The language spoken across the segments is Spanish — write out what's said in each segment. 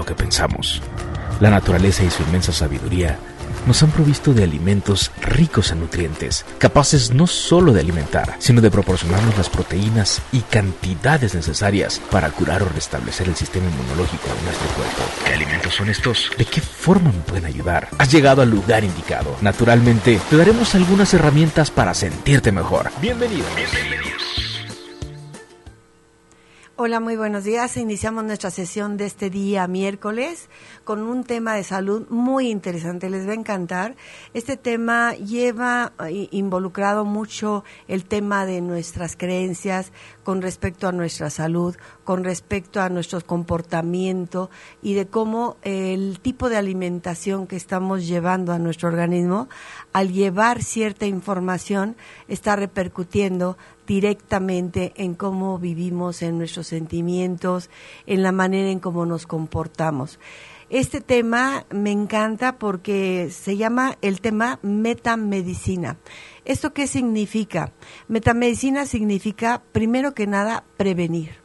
lo que pensamos. La naturaleza y su inmensa sabiduría nos han provisto de alimentos ricos en nutrientes, capaces no solo de alimentar, sino de proporcionarnos las proteínas y cantidades necesarias para curar o restablecer el sistema inmunológico de nuestro cuerpo. ¿Qué alimentos son estos? ¿De qué forma me pueden ayudar? Has llegado al lugar indicado. Naturalmente, te daremos algunas herramientas para sentirte mejor. Bienvenidos. Bienvenidos. Hola, muy buenos días. Iniciamos nuestra sesión de este día miércoles con un tema de salud muy interesante. Les va a encantar. Este tema lleva eh, involucrado mucho el tema de nuestras creencias con respecto a nuestra salud, con respecto a nuestro comportamiento y de cómo el tipo de alimentación que estamos llevando a nuestro organismo, al llevar cierta información, está repercutiendo directamente en cómo vivimos, en nuestros sentimientos, en la manera en cómo nos comportamos. Este tema me encanta porque se llama el tema metamedicina. ¿Esto qué significa? Metamedicina significa, primero que nada, prevenir.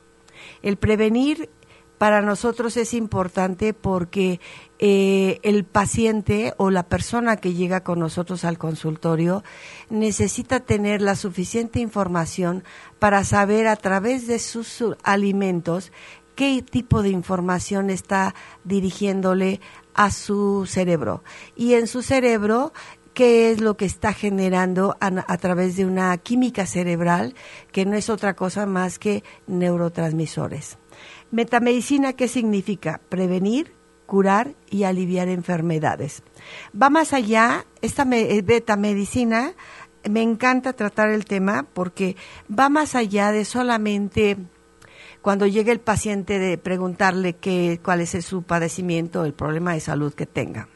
El prevenir para nosotros es importante porque eh, el paciente o la persona que llega con nosotros al consultorio necesita tener la suficiente información para saber a través de sus alimentos qué tipo de información está dirigiéndole a su cerebro. Y en su cerebro, qué es lo que está generando a, través de una química cerebral que no es otra cosa más que neurotransmisores. Metamedicina, ¿qué significa? Prevenir, curar y aliviar enfermedades. Va más allá, esta eh, metamedicina, me encanta tratar el tema porque va más allá de solamente cuando llega el paciente de preguntarle qué, cuál es su padecimiento, el problema de salud que tenga.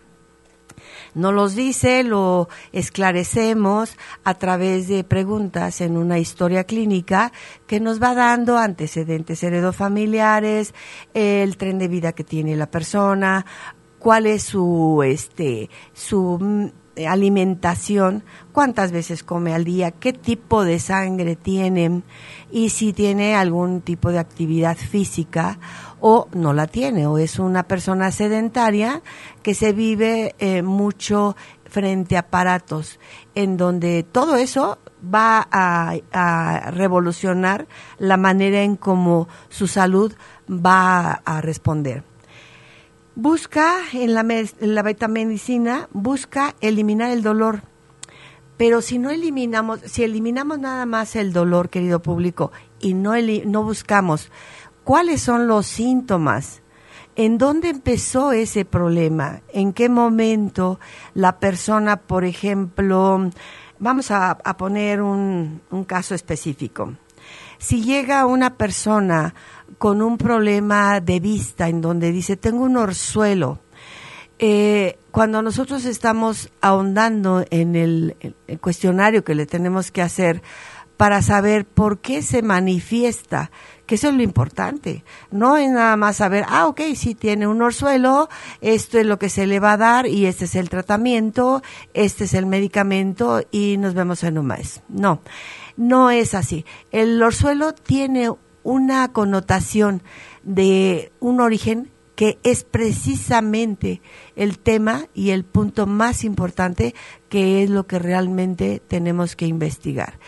Nos los dice, lo esclarecemos a través de preguntas en una historia clínica que nos va dando antecedentes heredofamiliares, el tren de vida que tiene la persona, cuál es su este su alimentación, cuántas veces come al día, qué tipo de sangre tiene y si tiene algún tipo de actividad física o no la tiene o es una persona sedentaria que se vive eh, mucho frente a aparatos en donde todo eso va a, a, revolucionar la manera en cómo su salud va a responder. Busca en la, en la betamedicina, busca eliminar el dolor. Pero si no eliminamos, si eliminamos nada más el dolor, querido público, y no, no buscamos cuáles son los síntomas, en dónde empezó ese problema, en qué momento la persona, por ejemplo, vamos a, a poner un, un caso específico. Si llega una persona con un problema de vista en donde dice, tengo un orzuelo, eh, cuando nosotros estamos ahondando en el, cuestionario que le tenemos que hacer para saber por qué se manifiesta, que eso es lo importante. No es nada más saber, ah, ok, sí tiene un orzuelo, esto es lo que se le va a dar y este es el tratamiento, este es el medicamento y nos vemos en un mes. No, no es así. El orzuelo tiene una connotación de un origen que es precisamente el tema y el punto más importante que es lo que realmente tenemos que investigar.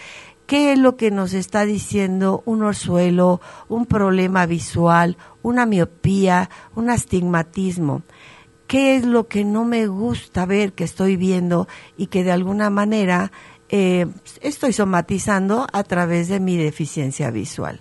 ¿Qué es lo que nos está diciendo un orzuelo, un problema visual, una miopía, un astigmatismo? ¿Qué es lo que no me gusta ver que estoy viendo y que de alguna manera eh, estoy somatizando a través de mi deficiencia visual?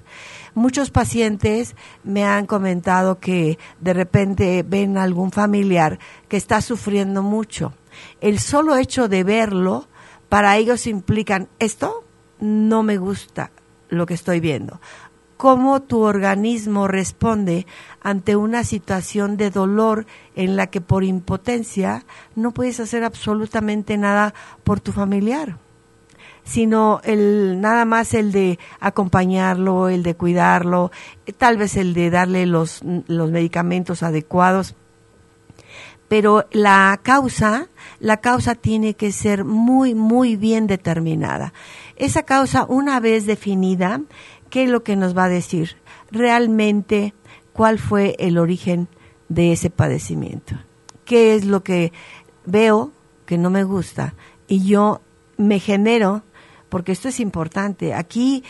Muchos pacientes me han comentado que de repente ven a algún familiar que está sufriendo mucho. El solo hecho de verlo, para ellos implican esto no me gusta lo que estoy viendo. Cómo tu organismo responde ante una situación de dolor en la que por impotencia no puedes hacer absolutamente nada por tu familiar sino el nada más el de acompañarlo, el de cuidarlo, tal vez el de darle los, los medicamentos adecuados. Pero la causa, la causa tiene que ser muy, muy bien determinada. Esa causa, una vez definida, ¿qué es lo que nos va a decir? Realmente, ¿cuál fue el origen de ese padecimiento. ¿Qué es lo que veo que no me gusta? Y yo me genero, porque esto es importante, aquí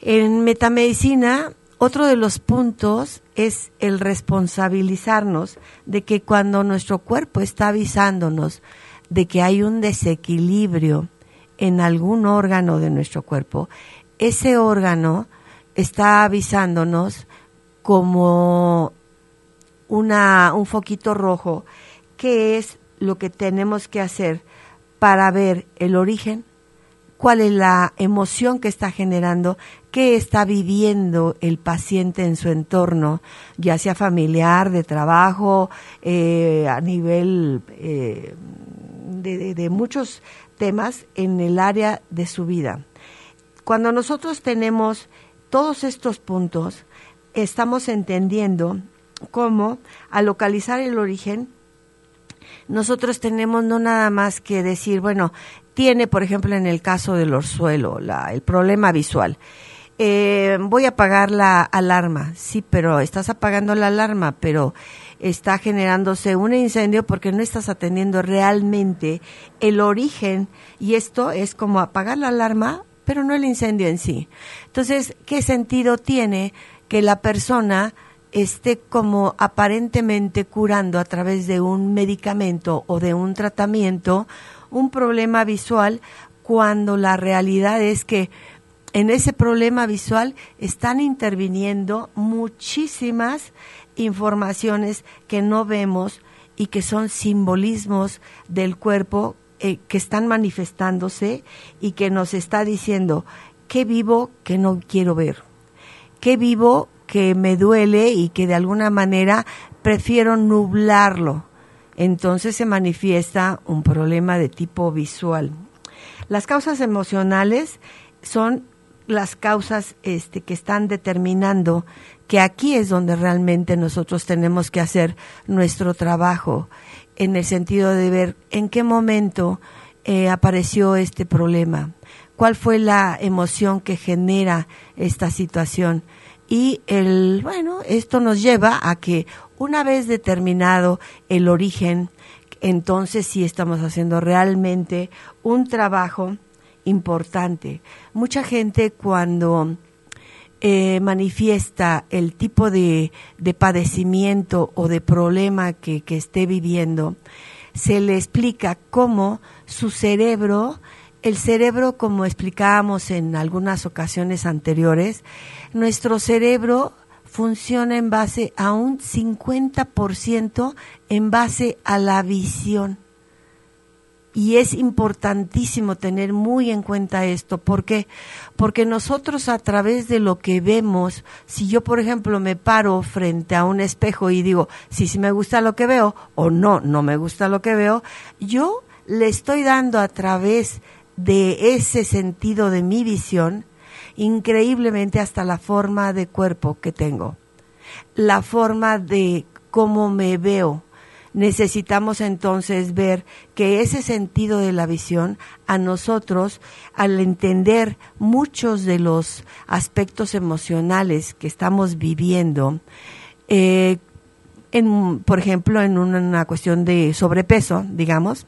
en metamedicina otro de los puntos es el responsabilizarnos de que cuando nuestro cuerpo está avisándonos de que hay un desequilibrio en algún órgano de nuestro cuerpo, ese órgano está avisándonos como una, un foquito rojo, qué es lo que tenemos que hacer para ver el origen, cuál es la emoción que está generando, qué está viviendo el paciente en su entorno, ya sea familiar, de trabajo, eh, a nivel eh, de, muchos temas en el área de su vida. Cuando nosotros tenemos todos estos puntos, estamos entendiendo cómo al localizar el origen, nosotros tenemos no nada más que decir, bueno, tiene, por ejemplo, en el caso del orzuelo, la, el problema visual eh, voy a apagar la alarma. Sí, pero estás apagando la alarma, pero está generándose un incendio porque no estás atendiendo realmente el origen y esto es como apagar la alarma, pero no el incendio en sí. Entonces, ¿qué sentido tiene que la persona esté como aparentemente curando a través de un medicamento o de un tratamiento un problema visual cuando la realidad es que en ese problema visual están interviniendo muchísimas informaciones que no vemos y que son simbolismos del cuerpo eh, que están manifestándose y que nos está diciendo qué vivo que no quiero ver, qué vivo que me duele y que de alguna manera prefiero nublarlo. Entonces se manifiesta un problema de tipo visual. Las causas emocionales son las causas este, que están determinando que aquí es donde realmente nosotros tenemos que hacer nuestro trabajo, en el sentido de ver en qué momento eh, apareció este problema, cuál fue la emoción que genera esta situación. Y el, bueno, esto nos lleva a que una vez determinado el origen, entonces sí estamos haciendo realmente un trabajo importante. Mucha gente cuando eh, manifiesta el tipo de, de, padecimiento o de problema que, que esté viviendo, se le explica cómo su cerebro, el cerebro, como explicábamos en algunas ocasiones anteriores, nuestro cerebro funciona en base a un 50% en base a la visión. Y es importantísimo tener muy en cuenta esto. ¿Por qué? Porque nosotros a través de lo que vemos, si yo por ejemplo me paro frente a un espejo y digo, si sí, me gusta lo que veo o no, no me gusta lo que veo, yo le estoy dando a través de ese sentido de mi visión, increíblemente hasta la forma de cuerpo que tengo, la forma de cómo me veo, necesitamos entonces ver que ese sentido de la visión a nosotros, al entender muchos de los aspectos emocionales que estamos viviendo, eh, en, por ejemplo, en una, cuestión de sobrepeso, digamos,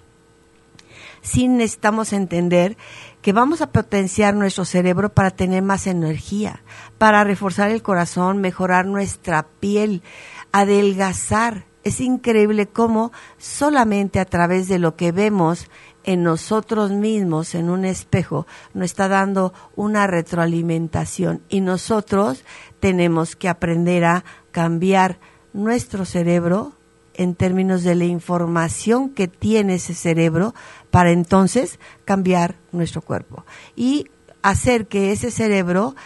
sí necesitamos entender que vamos a potenciar nuestro cerebro para tener más energía, para reforzar el corazón, mejorar nuestra piel, adelgazar. Es increíble cómo solamente a través de lo que vemos en nosotros mismos, en un espejo, nos está dando una retroalimentación y nosotros tenemos que aprender a cambiar nuestro cerebro en términos de la información que tiene ese cerebro para entonces cambiar nuestro cuerpo y hacer que ese cerebro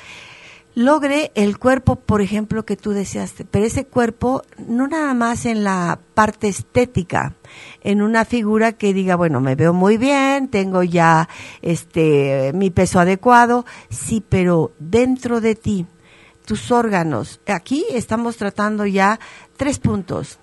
logre el cuerpo, por ejemplo, que tú deseaste, pero ese cuerpo no nada más en la parte estética, en una figura que diga, bueno, me veo muy bien, tengo ya este mi peso adecuado, sí, pero dentro de ti, tus órganos, aquí estamos tratando ya tres puntos.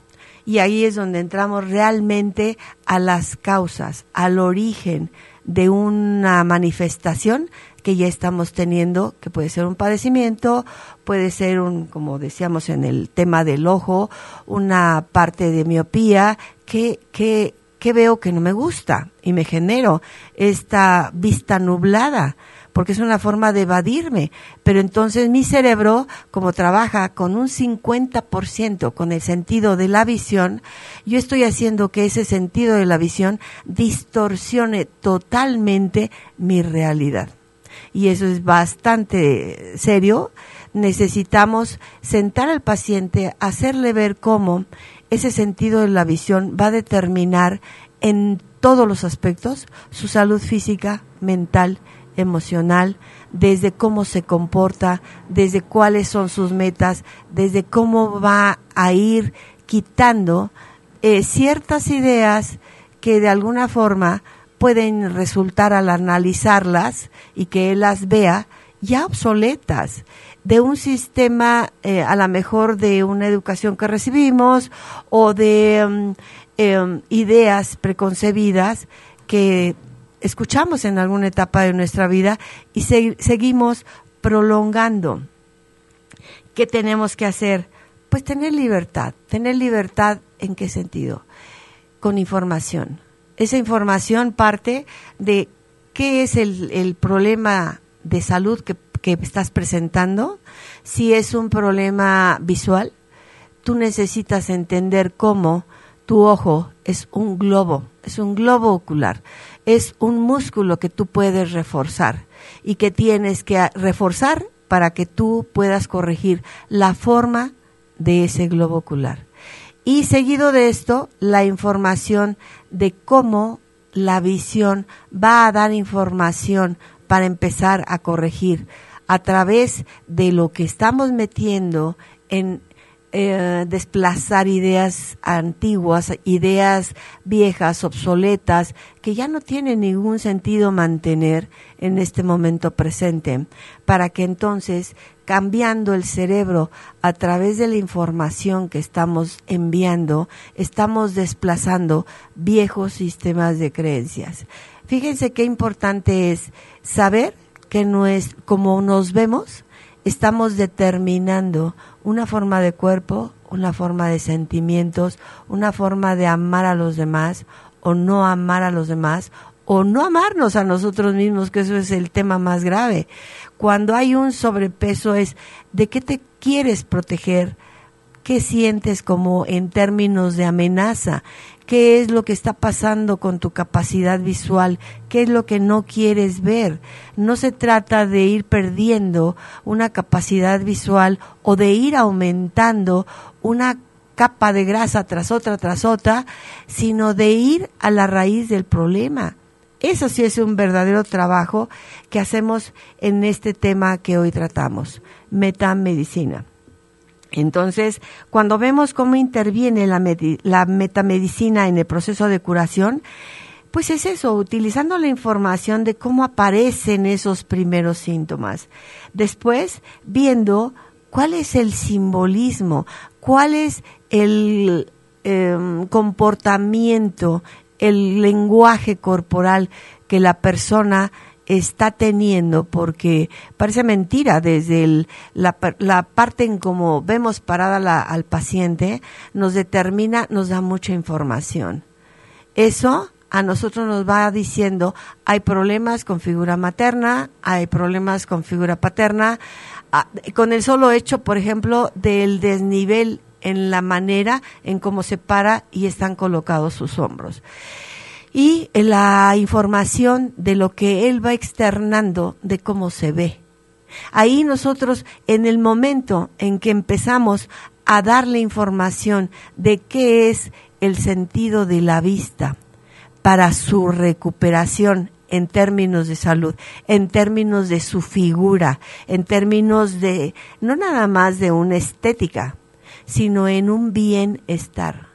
Y ahí es donde entramos realmente a las causas, al origen de una manifestación que ya estamos teniendo, que puede ser un padecimiento, puede ser un, como decíamos en el tema del ojo, una parte de miopía que, que, que veo que no me gusta y me genero esta vista nublada porque es una forma de evadirme. Pero entonces mi cerebro, como trabaja con un 50% con el sentido de la visión, yo estoy haciendo que ese sentido de la visión distorsione totalmente mi realidad. Y eso es bastante serio. Necesitamos sentar al paciente, hacerle ver cómo ese sentido de la visión va a determinar en todos los aspectos su salud física, mental emocional, desde cómo se comporta, desde cuáles son sus metas, desde cómo va a ir quitando eh, ciertas ideas que de alguna forma pueden resultar al analizarlas y que él las vea ya obsoletas. De un sistema eh, a lo mejor de una educación que recibimos o de mm, em, ideas preconcebidas que escuchamos en alguna etapa de nuestra vida y seguimos prolongando. ¿Qué tenemos que hacer? Pues tener libertad. ¿Tener libertad en qué sentido? Con información. Esa información parte de qué es el, problema de salud que, que estás presentando. Si es un problema visual, tú necesitas entender cómo tu ojo es un globo, es un globo ocular es un músculo que tú puedes reforzar y que tienes que reforzar para que tú puedas corregir la forma de ese globo ocular. Y seguido de esto, la información de cómo la visión va a dar información para empezar a corregir a través de lo que estamos metiendo en eh, desplazar ideas antiguas, ideas viejas, obsoletas, que ya no tienen ningún sentido mantener en este momento presente, para que entonces, cambiando el cerebro a través de la información que estamos enviando, estamos desplazando viejos sistemas de creencias. Fíjense qué importante es saber que no es como nos vemos, estamos determinando una forma de cuerpo, una forma de sentimientos, una forma de amar a los demás o no amar a los demás o no amarnos a nosotros mismos, que eso es el tema más grave. Cuando hay un sobrepeso es de qué te quieres proteger, qué sientes como en términos de amenaza, qué es lo que está pasando con tu capacidad visual, qué es lo que no quieres ver. No se trata de ir perdiendo una capacidad visual o de ir aumentando una capa de grasa tras otra, tras otra, sino de ir a la raíz del problema. Eso sí es un verdadero trabajo que hacemos en este tema que hoy tratamos, metamedicina. Entonces, cuando vemos cómo interviene la, metamedicina en el proceso de curación, pues es eso, utilizando la información de cómo aparecen esos primeros síntomas. Después, viendo cuál es el simbolismo, cuál es el em, comportamiento, el lenguaje corporal que la persona está teniendo, porque parece mentira desde la, la, parte en cómo vemos parada al paciente, nos determina, nos da mucha información. Eso a nosotros nos va diciendo, hay problemas con figura materna, hay problemas con figura paterna, ah, con el solo hecho, por ejemplo, del desnivel en la manera en cómo se para y están colocados sus hombros y la información de lo que él va externando de cómo se ve. Ahí nosotros, en el momento en que empezamos a darle información de qué es el sentido de la vista para su recuperación en términos de salud, en términos de su figura, en términos de, no nada más de una estética, sino en un bienestar.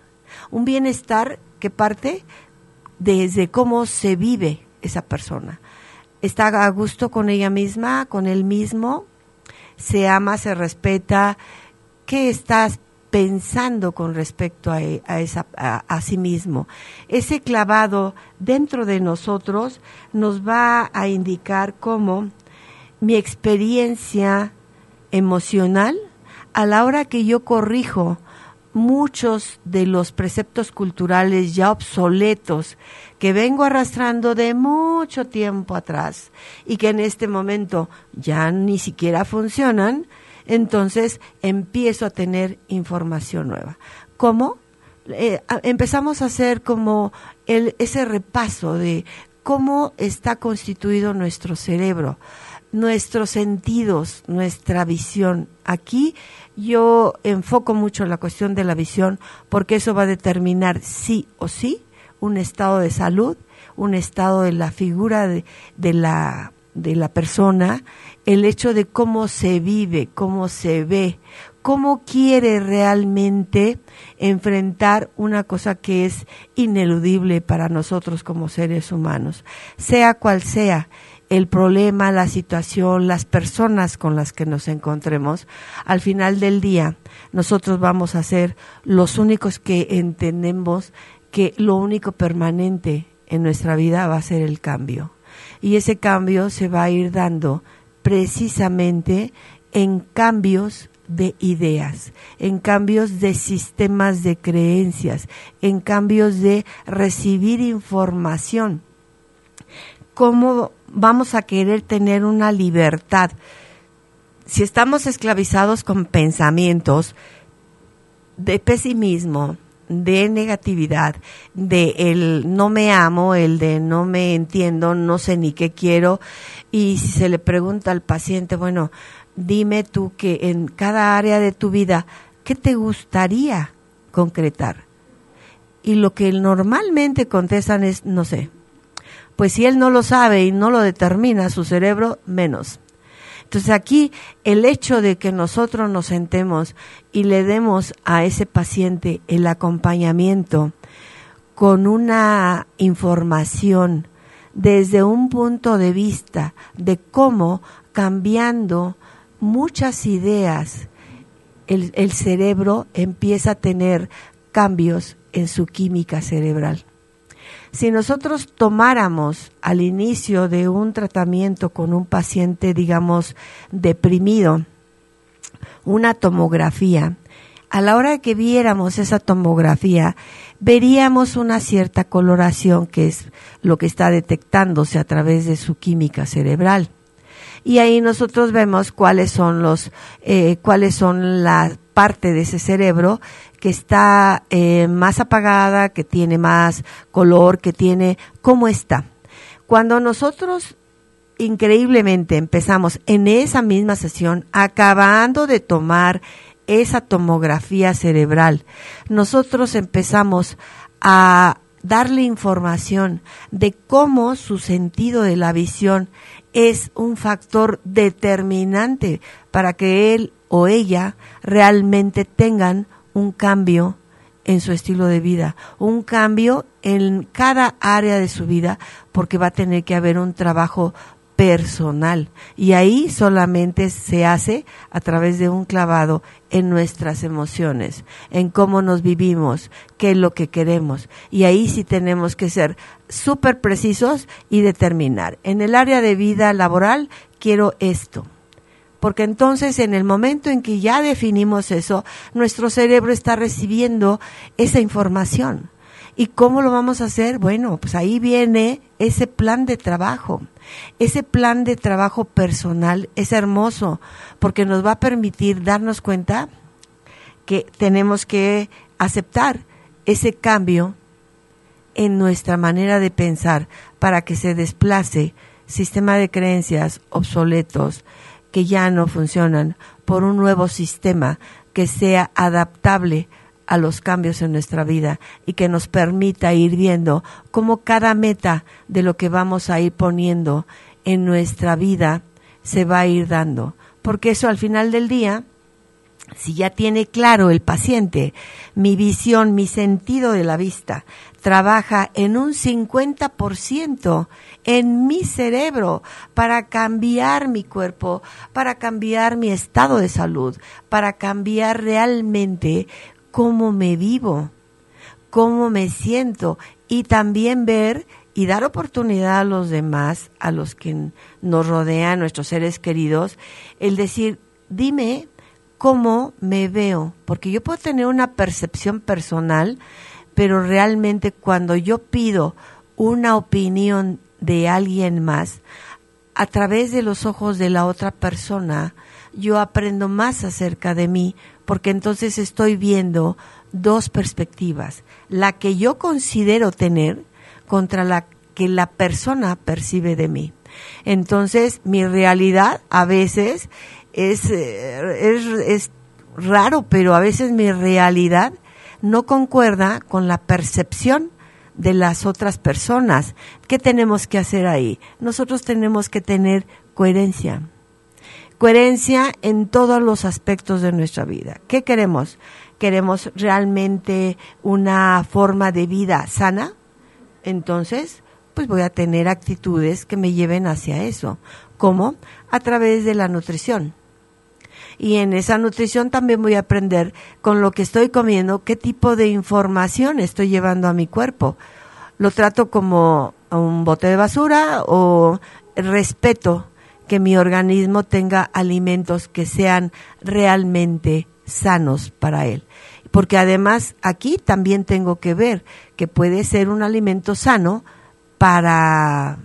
Un bienestar que parte desde cómo se vive esa persona. Está a gusto con ella misma, con él mismo, se ama, se respeta. ¿Qué estás pensando con respecto a, esa, a, sí mismo? Ese clavado dentro de nosotros nos va a indicar cómo mi experiencia emocional a la hora que yo corrijo muchos de los preceptos culturales ya obsoletos que vengo arrastrando de mucho tiempo atrás y que en este momento ya ni siquiera funcionan, entonces empiezo a tener información nueva. ¿Cómo? Eh, empezamos a hacer como el, ese repaso de cómo está constituido nuestro cerebro, nuestros sentidos, nuestra visión. Aquí yo enfoco mucho la cuestión de la visión porque eso va a determinar sí o sí un estado de salud, un estado de la figura de, de la de la persona, el hecho de cómo se vive, cómo se ve, cómo quiere realmente enfrentar una cosa que es ineludible para nosotros como seres humanos, sea cual sea el problema, la situación, las personas con las que nos encontremos, al final del día nosotros vamos a ser los únicos que entendemos que lo único permanente en nuestra vida va a ser el cambio. Y ese cambio se va a ir dando precisamente en cambios de ideas, en cambios de sistemas de creencias, en cambios de recibir información. ¿Cómo vamos a querer tener una libertad? Si estamos esclavizados con pensamientos de pesimismo, de negatividad, de el no me amo, el de no me entiendo, no sé ni qué quiero, y si se le pregunta al paciente, bueno, dime tú que en cada área de tu vida, ¿qué te gustaría concretar? Y lo que normalmente contestan es, no sé. Pues si él no lo sabe y no lo determina su cerebro, menos. Entonces aquí el hecho de que nosotros nos sentemos y le demos a ese paciente el acompañamiento con una información desde un punto de vista de cómo cambiando muchas ideas el, el cerebro empieza a tener cambios en su química cerebral. Si nosotros tomáramos al inicio de un tratamiento con un paciente, digamos, deprimido, una tomografía, a la hora que viéramos esa tomografía, veríamos una cierta coloración que es lo que está detectándose a través de su química cerebral. Y ahí nosotros vemos cuáles son los, eh, cuáles son la parte de ese cerebro que está eh, más apagada, que tiene más color, que tiene, ¿cómo está? Cuando nosotros increíblemente empezamos en esa misma sesión, acabando de tomar esa tomografía cerebral, nosotros empezamos a darle información de cómo su sentido de la visión es un factor determinante para que él o ella realmente tengan un cambio en su estilo de vida, un cambio en cada área de su vida, porque va a tener que haber un trabajo personal. Y ahí solamente se hace a través de un clavado en nuestras emociones, en cómo nos vivimos, qué es lo que queremos. Y ahí sí tenemos que ser súper precisos y determinar. En el área de vida laboral quiero esto porque entonces en el momento en que ya definimos eso, nuestro cerebro está recibiendo esa información. ¿Y cómo lo vamos a hacer? Bueno, pues ahí viene ese plan de trabajo. Ese plan de trabajo personal es hermoso porque nos va a permitir darnos cuenta que tenemos que aceptar ese cambio en nuestra manera de pensar para que se desplace sistema de creencias obsoletos, que ya no funcionan por un nuevo sistema que sea adaptable a los cambios en nuestra vida y que nos permita ir viendo cómo cada meta de lo que vamos a ir poniendo en nuestra vida se va a ir dando. Porque eso al final del día, si ya tiene claro el paciente mi visión, mi sentido de la vista, trabaja en un 50% en mi cerebro para cambiar mi cuerpo, para cambiar mi estado de salud, para cambiar realmente cómo me vivo, cómo me siento y también ver y dar oportunidad a los demás, a los que nos rodean, nuestros seres queridos, el decir, dime cómo me veo, porque yo puedo tener una percepción personal, pero realmente cuando yo pido una opinión de alguien más, a través de los ojos de la otra persona, yo aprendo más acerca de mí, porque entonces estoy viendo dos perspectivas, la que yo considero tener contra la que la persona percibe de mí. Entonces, mi realidad a veces es, eh, es, es raro, pero a veces mi realidad no concuerda con la percepción de las otras personas. ¿Qué tenemos que hacer ahí? Nosotros tenemos que tener coherencia. Coherencia en todos los aspectos de nuestra vida. ¿Qué queremos? ¿Queremos realmente una forma de vida sana? Entonces, pues voy a tener actitudes que me lleven hacia eso. ¿Cómo? A través de la nutrición. Y en esa nutrición también voy a aprender con lo que estoy comiendo qué tipo de información estoy llevando a mi cuerpo. Lo trato como un bote de basura o respeto que mi organismo tenga alimentos que sean realmente sanos para él. Porque además aquí también tengo que ver que puede ser un alimento sano para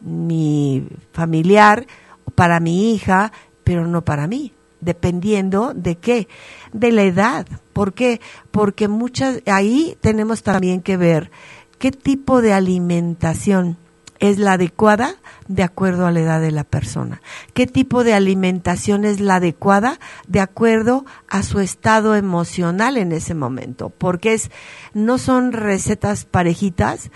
mi familiar, para mi hija, pero no para mí dependiendo de qué, de la edad. ¿Por qué? Porque muchas, ahí tenemos también que ver qué tipo de alimentación es la adecuada de acuerdo a la edad de la persona. ¿Qué tipo de alimentación es la adecuada de acuerdo a su estado emocional en ese momento? Porque es, no son recetas parejitas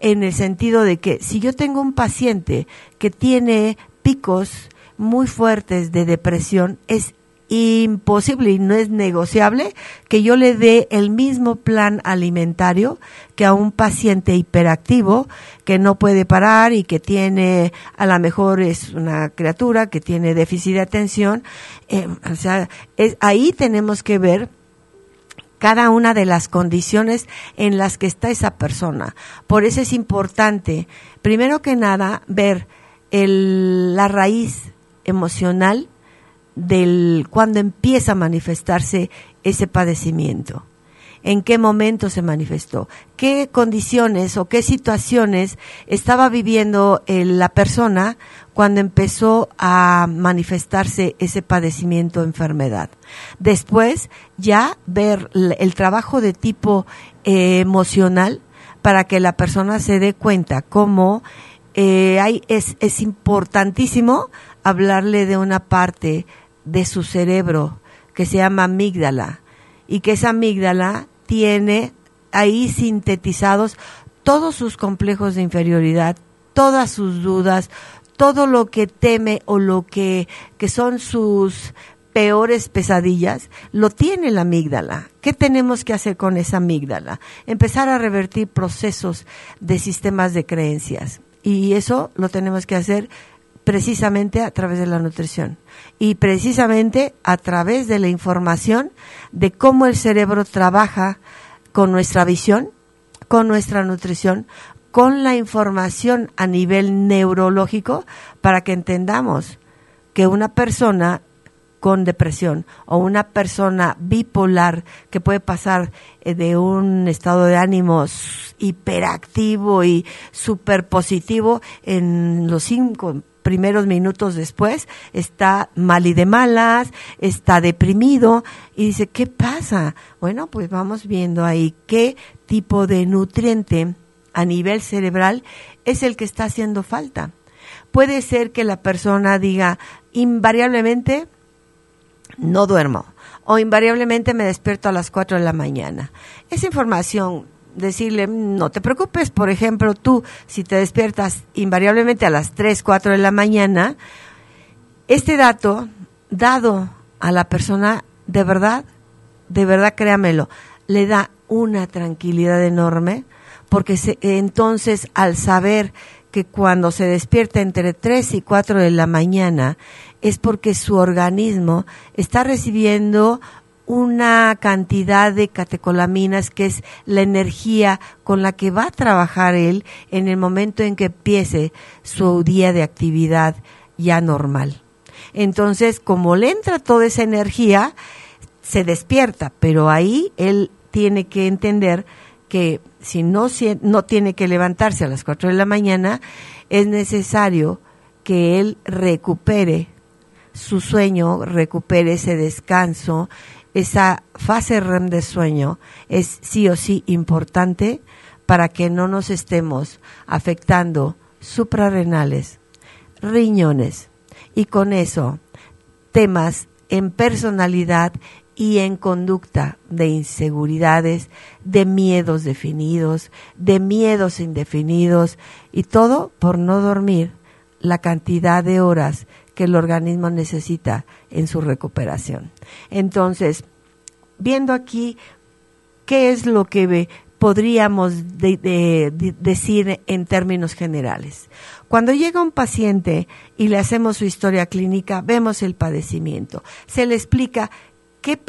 en el sentido de que si yo tengo un paciente que tiene picos muy fuertes de depresión, es imposible y no es negociable que yo le dé el mismo plan alimentario que a un paciente hiperactivo que no puede parar y que tiene, a lo mejor es una criatura que tiene déficit de atención. Eh, o sea, es, ahí tenemos que ver cada una de las condiciones en las que está esa persona. Por eso es importante, primero que nada, ver el, la raíz emocional del cuando empieza a manifestarse ese padecimiento. En qué momento se manifestó, qué condiciones o qué situaciones estaba viviendo la persona cuando empezó a manifestarse ese padecimiento o enfermedad. Después, ya ver el trabajo de tipo eh, emocional para que la persona se dé cuenta cómo eh, hay, es, es importantísimo hablarle de una parte de su cerebro que se llama amígdala y que esa amígdala tiene ahí sintetizados todos sus complejos de inferioridad, todas sus dudas, todo lo que teme o lo que, que son sus peores pesadillas, lo tiene la amígdala. ¿Qué tenemos que hacer con esa amígdala? Empezar a revertir procesos de sistemas de creencias. Y eso lo tenemos que hacer precisamente a través de la nutrición y precisamente a través de la información de cómo el cerebro trabaja con nuestra visión, con nuestra nutrición, con la información a nivel neurológico para que entendamos que una persona con depresión o una persona bipolar que puede pasar eh, de un estado de ánimo hiperactivo y super positivo en los cinco primeros minutos después está mal y de malas, está deprimido y dice, ¿qué pasa? Bueno, pues vamos viendo ahí qué tipo de nutriente a nivel cerebral es el que está haciendo falta. Puede ser que la persona diga, invariablemente no duermo o invariablemente me despierto a las 4 de la mañana. Esa información decirle, no te preocupes, por ejemplo, tú, si te despiertas invariablemente a las 3, 4 de la mañana, este dato, dado a la persona, de verdad, de verdad créamelo, le da una tranquilidad enorme, porque entonces al saber que cuando se despierta entre 3 y 4 de la mañana, es porque su organismo está recibiendo una cantidad de catecolaminas que es la energía con la que va a trabajar él en el momento en que empiece su día de actividad ya normal. Entonces, como le entra toda esa energía, se despierta, pero ahí él tiene que entender que si no, no tiene que levantarse a las 4 de la mañana, es necesario que él recupere su sueño, recupere ese descanso, esa fase REM de sueño es sí o sí importante para que no nos estemos afectando suprarrenales, riñones y con eso temas en personalidad y en conducta de inseguridades, de miedos definidos, de miedos indefinidos y todo por no dormir la cantidad de horas que el organismo necesita en su recuperación. Entonces, viendo aquí qué es lo que podríamos decir en términos generales. Cuando llega un paciente y le hacemos su historia clínica, vemos el padecimiento. Se le explica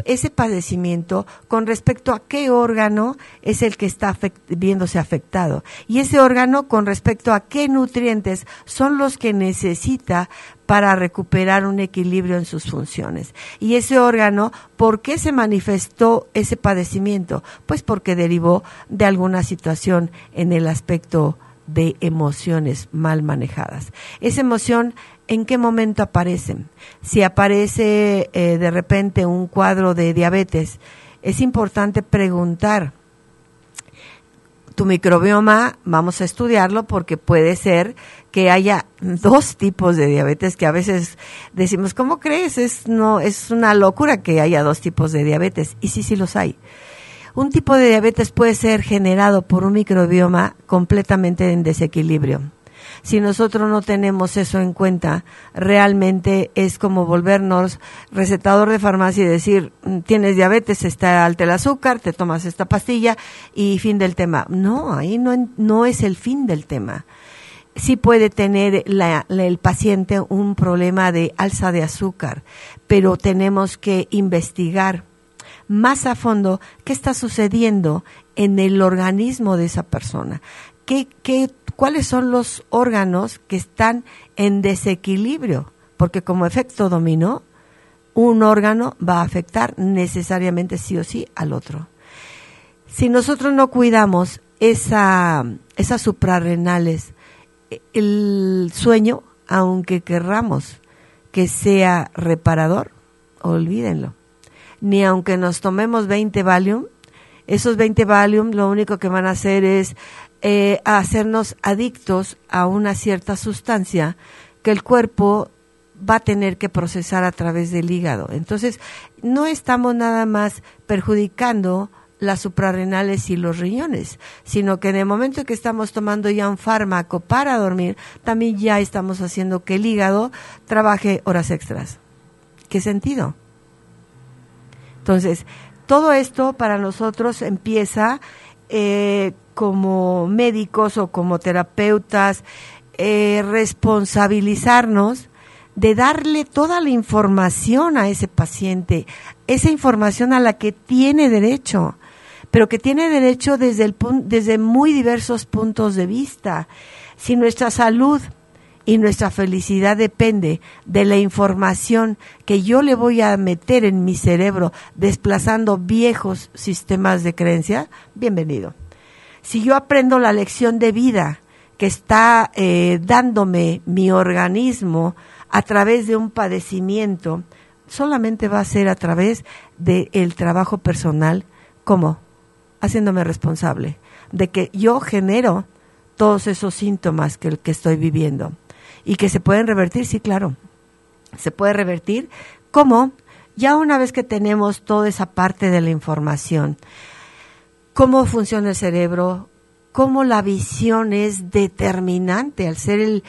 ese padecimiento con respecto a qué órgano es el que está viéndose afectado y ese órgano con respecto a qué nutrientes son los que necesita para recuperar un equilibrio en sus funciones. Y ese órgano, ¿por qué se manifestó ese padecimiento? Pues porque derivó de alguna situación en el aspecto de emociones mal manejadas. Esa emoción en qué momento aparecen. Si aparece eh, de repente un cuadro de diabetes, es importante preguntar. Tu microbioma, vamos a estudiarlo porque puede ser que haya dos tipos de diabetes que a veces decimos, ¿cómo crees? Es, no, es una locura que haya dos tipos de diabetes. Y sí, sí los hay. Un tipo de diabetes puede ser generado por un microbioma completamente en desequilibrio si nosotros no tenemos eso en cuenta, realmente es como volvernos recetador de farmacia y decir, mm, tienes diabetes, está alto el azúcar, te tomas esta pastilla y fin del tema. No, ahí no, no es el fin del tema. Sí puede tener el paciente un problema de alza de azúcar, pero tenemos que investigar más a fondo qué está sucediendo en el organismo de esa persona. ¿Qué, qué cuáles son los órganos que están en desequilibrio, porque como efecto dominó, un órgano va a afectar necesariamente sí o sí al otro. Si nosotros no cuidamos esa, esas suprarrenales, el sueño, aunque querramos que sea reparador, olvídenlo. Ni aunque nos tomemos 20 Valium, esos 20 Valium lo único que van a hacer es eh, a hacernos adictos a una cierta sustancia que el cuerpo va a tener que procesar a través del hígado. Entonces, no estamos nada más perjudicando las suprarrenales y los riñones, sino que en el momento que estamos tomando ya un fármaco para dormir, también ya estamos haciendo que el hígado trabaje horas extras. ¿Qué sentido? Entonces, todo esto para nosotros empieza eh, como médicos o como terapeutas eh, responsabilizarnos de darle toda la información a ese paciente, esa información a la que tiene derecho, pero que tiene derecho desde, el, desde muy diversos puntos de vista. Si nuestra salud y nuestra felicidad depende de la información que yo le voy a meter en mi cerebro desplazando viejos sistemas de creencia, bienvenido si yo aprendo la lección de vida que está eh, dándome mi organismo a través de un padecimiento, solamente va a ser a través del trabajo personal, ¿cómo? Haciéndome responsable de que yo genero todos esos síntomas que, que estoy viviendo y que se pueden revertir, sí, claro, se puede revertir. ¿Cómo? Ya una vez que tenemos toda esa parte de la información, cómo funciona el cerebro, cómo la visión es determinante al ser el,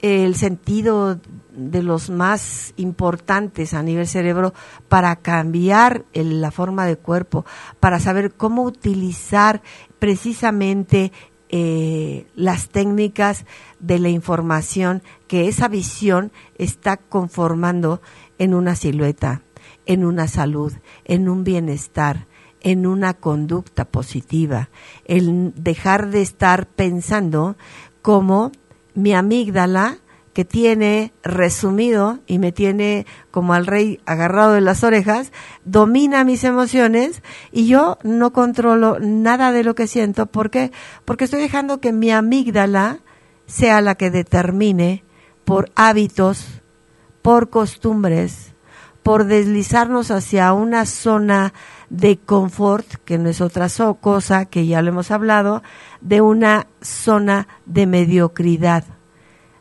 el sentido de los más importantes a nivel cerebro para cambiar la forma de cuerpo, para saber cómo utilizar precisamente eh, las técnicas de la información que esa visión está conformando en una silueta en una salud, en un bienestar, en una conducta positiva, el dejar de estar pensando como mi amígdala que tiene resumido y me tiene como al rey agarrado de las orejas, domina mis emociones y yo no controlo nada de lo que siento. ¿Por qué? Porque estoy dejando que mi amígdala sea la que determine por hábitos, por costumbres, por deslizarnos hacia una zona de confort, que no es otra cosa, que ya lo hemos hablado, de una zona de mediocridad.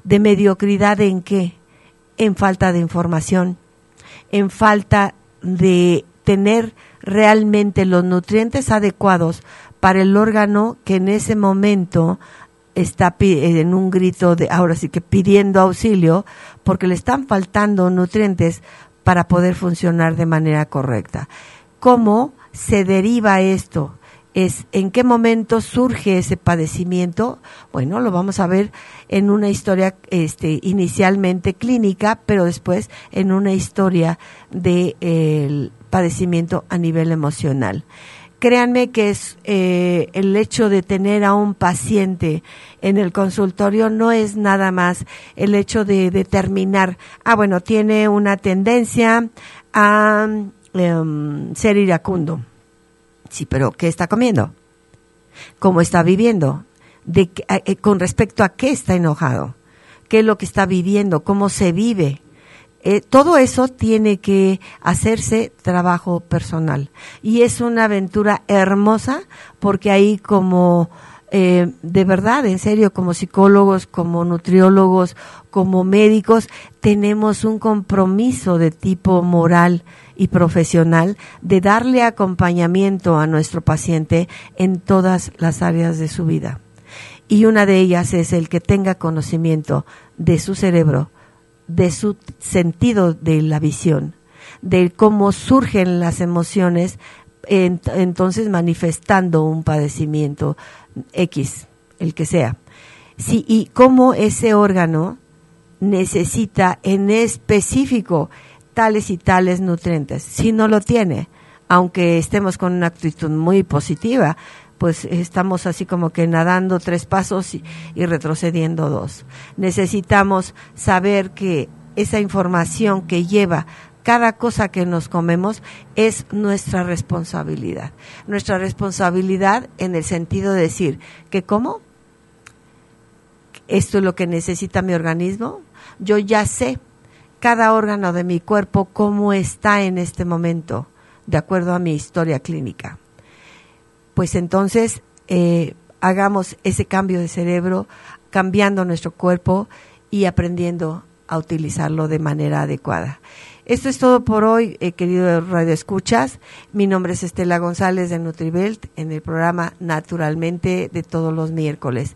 ¿De mediocridad en qué? En falta de información, en falta de tener realmente los nutrientes adecuados para el órgano que en ese momento está en un grito de ahora sí que pidiendo auxilio porque le están faltando nutrientes para poder funcionar de manera correcta. ¿Cómo se deriva esto? es en qué momento surge ese padecimiento. Bueno, lo vamos a ver en una historia este, inicialmente clínica, pero después en una historia del de, padecimiento a nivel emocional. Créanme que es eh, el hecho de tener a un paciente en el consultorio no es nada más el hecho de determinar, ah, bueno, tiene una tendencia a em, ser iracundo Sí, pero ¿qué está comiendo? ¿Cómo está viviendo? De, eh, con respecto a qué está enojado, qué es lo que está viviendo, cómo se vive. Eh, todo eso tiene que hacerse trabajo personal. Y es una aventura hermosa porque ahí como eh, de verdad, en serio, como psicólogos, como nutriólogos, como médicos, tenemos un compromiso de tipo moral y profesional de darle acompañamiento a nuestro paciente en todas las áreas de su vida. Y una de ellas es el que tenga conocimiento de su cerebro, de su sentido de la visión, de cómo surgen las emociones, entonces manifestando un padecimiento X, el que sea. Sí, y cómo ese órgano necesita en específico tales y tales nutrientes. Si no lo tiene, aunque estemos con una actitud muy positiva, pues estamos así como que nadando tres pasos y, retrocediendo dos. Necesitamos saber que esa información que lleva cada cosa que nos comemos es nuestra responsabilidad. Nuestra responsabilidad en el sentido de decir que como esto es lo que necesita mi organismo, yo ya sé cada órgano de mi cuerpo cómo está en este momento, de acuerdo a mi historia clínica. Pues entonces eh, hagamos ese cambio de cerebro, cambiando nuestro cuerpo y aprendiendo a utilizarlo de manera adecuada. Esto es todo por hoy, eh, querido Radio Escuchas. Mi nombre es Estela González de Nutribelt en el programa Naturalmente de todos los miércoles.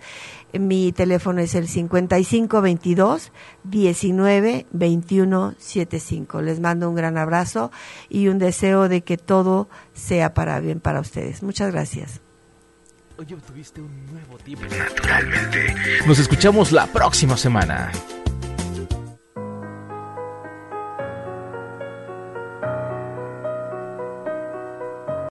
Mi teléfono es el 5522 19 21 75. Les mando un gran abrazo y un deseo de que todo sea para bien para ustedes. Muchas gracias. Hoy obtuviste un nuevo tipo. Naturalmente. Nos escuchamos la próxima semana.